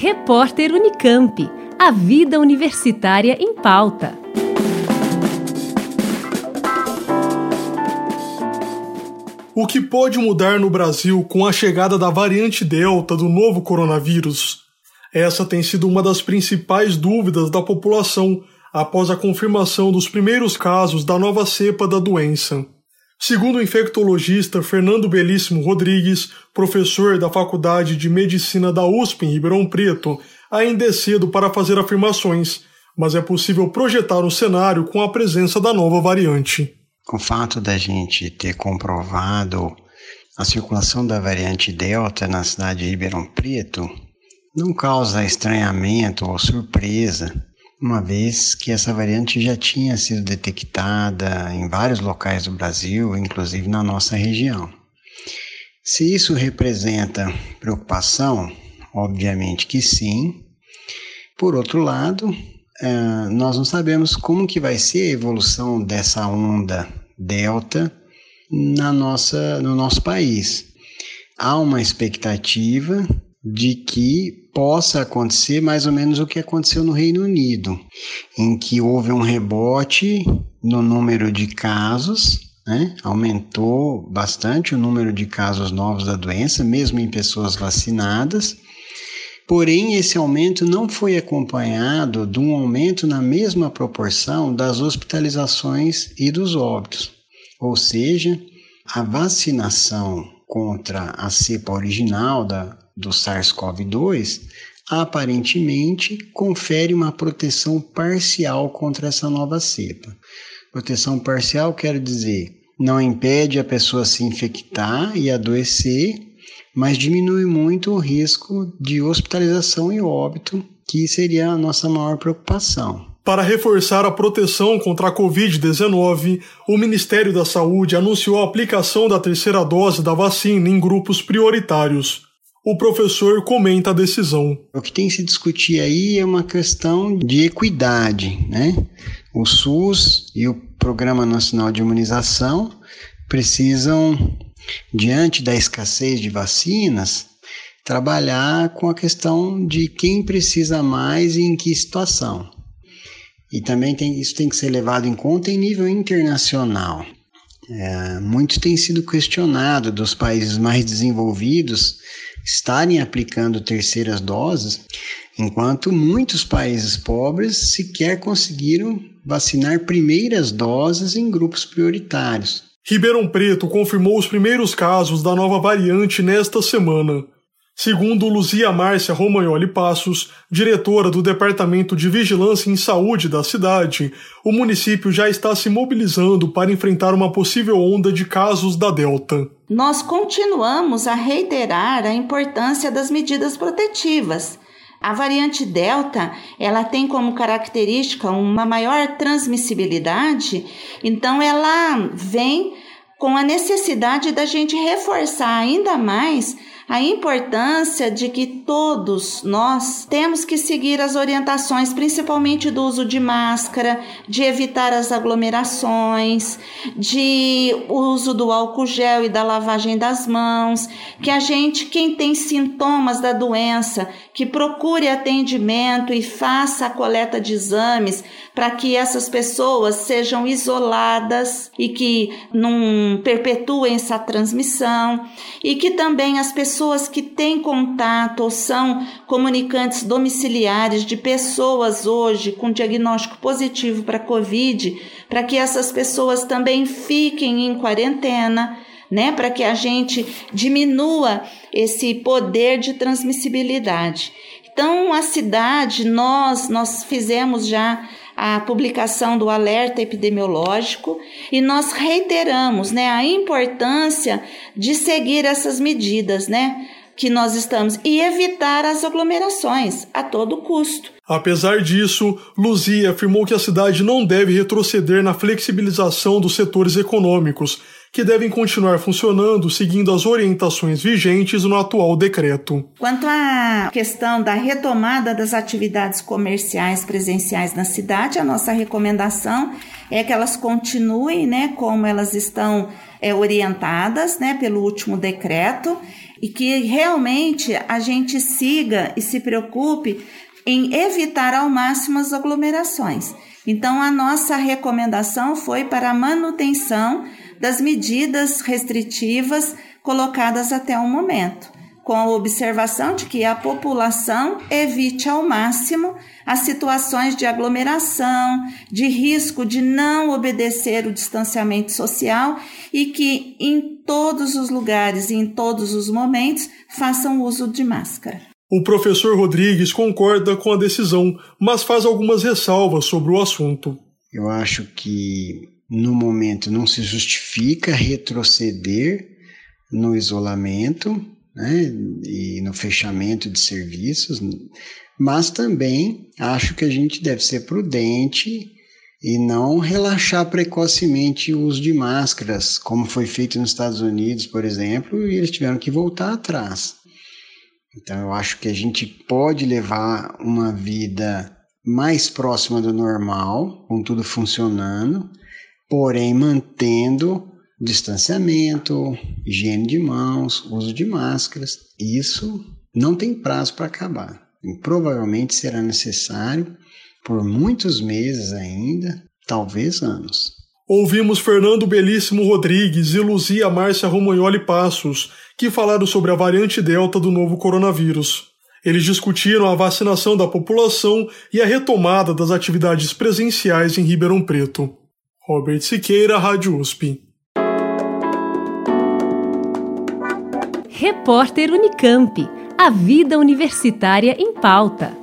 Repórter Unicamp. A vida universitária em pauta. O que pode mudar no Brasil com a chegada da variante Delta do novo coronavírus? Essa tem sido uma das principais dúvidas da população após a confirmação dos primeiros casos da nova cepa da doença. Segundo o infectologista Fernando Belíssimo Rodrigues, professor da Faculdade de Medicina da USP em Ribeirão Preto, ainda é cedo para fazer afirmações, mas é possível projetar um cenário com a presença da nova variante. Com o fato da gente ter comprovado a circulação da variante Delta na cidade de Ribeirão Preto, não causa estranhamento ou surpresa uma vez que essa variante já tinha sido detectada em vários locais do Brasil, inclusive na nossa região. Se isso representa preocupação, obviamente que sim. Por outro lado, eh, nós não sabemos como que vai ser a evolução dessa onda delta na nossa, no nosso país. Há uma expectativa de que possa acontecer mais ou menos o que aconteceu no Reino Unido, em que houve um rebote no número de casos, né? aumentou bastante o número de casos novos da doença, mesmo em pessoas vacinadas. Porém, esse aumento não foi acompanhado de um aumento na mesma proporção das hospitalizações e dos óbitos. Ou seja, a vacinação contra a cepa original da, do SARS-CoV-2 aparentemente confere uma proteção parcial contra essa nova cepa. Proteção parcial quer dizer não impede a pessoa se infectar e adoecer, mas diminui muito o risco de hospitalização e óbito, que seria a nossa maior preocupação. Para reforçar a proteção contra a Covid-19, o Ministério da Saúde anunciou a aplicação da terceira dose da vacina em grupos prioritários. O professor comenta a decisão. O que tem que se discutir aí é uma questão de equidade, né? O SUS e o Programa Nacional de Imunização precisam, diante da escassez de vacinas, trabalhar com a questão de quem precisa mais e em que situação. E também tem, isso tem que ser levado em conta em nível internacional. É, muito tem sido questionado dos países mais desenvolvidos estarem aplicando terceiras doses, enquanto muitos países pobres sequer conseguiram vacinar primeiras doses em grupos prioritários. Ribeirão Preto confirmou os primeiros casos da nova variante nesta semana. Segundo Luzia Márcia Romagnoli Passos, diretora do Departamento de Vigilância em Saúde da cidade, o município já está se mobilizando para enfrentar uma possível onda de casos da Delta. Nós continuamos a reiterar a importância das medidas protetivas. A variante Delta, ela tem como característica uma maior transmissibilidade, então ela vem com a necessidade da gente reforçar ainda mais a importância de que todos nós temos que seguir as orientações, principalmente do uso de máscara, de evitar as aglomerações, de uso do álcool gel e da lavagem das mãos, que a gente, quem tem sintomas da doença, que procure atendimento e faça a coleta de exames para que essas pessoas sejam isoladas e que não perpetuem essa transmissão e que também as pessoas que têm contato ou são comunicantes domiciliares de pessoas hoje com diagnóstico positivo para Covid, para que essas pessoas também fiquem em quarentena, né, para que a gente diminua esse poder de transmissibilidade. Então, a cidade, nós, nós fizemos já a publicação do alerta epidemiológico e nós reiteramos né, a importância de seguir essas medidas, né? Que nós estamos e evitar as aglomerações a todo custo. Apesar disso, Luzia afirmou que a cidade não deve retroceder na flexibilização dos setores econômicos que devem continuar funcionando seguindo as orientações vigentes no atual decreto. Quanto à questão da retomada das atividades comerciais presenciais na cidade, a nossa recomendação é que elas continuem, né, como elas estão é, orientadas, né, pelo último decreto e que realmente a gente siga e se preocupe em evitar ao máximo as aglomerações. Então, a nossa recomendação foi para a manutenção das medidas restritivas colocadas até o momento, com a observação de que a população evite ao máximo as situações de aglomeração, de risco de não obedecer o distanciamento social e que em todos os lugares e em todos os momentos façam uso de máscara. O professor Rodrigues concorda com a decisão, mas faz algumas ressalvas sobre o assunto. Eu acho que no momento não se justifica retroceder no isolamento né, e no fechamento de serviços, mas também acho que a gente deve ser prudente e não relaxar precocemente o uso de máscaras, como foi feito nos Estados Unidos, por exemplo, e eles tiveram que voltar atrás. Então eu acho que a gente pode levar uma vida mais próxima do normal, com tudo funcionando, porém mantendo distanciamento, higiene de mãos, uso de máscaras. Isso não tem prazo para acabar. E provavelmente será necessário por muitos meses ainda, talvez anos. Ouvimos Fernando Belíssimo Rodrigues e Luzia Márcia Romagnoli Passos, que falaram sobre a variante Delta do novo coronavírus. Eles discutiram a vacinação da população e a retomada das atividades presenciais em Ribeirão Preto. Robert Siqueira, Rádio USP. Repórter Unicamp. A vida universitária em pauta.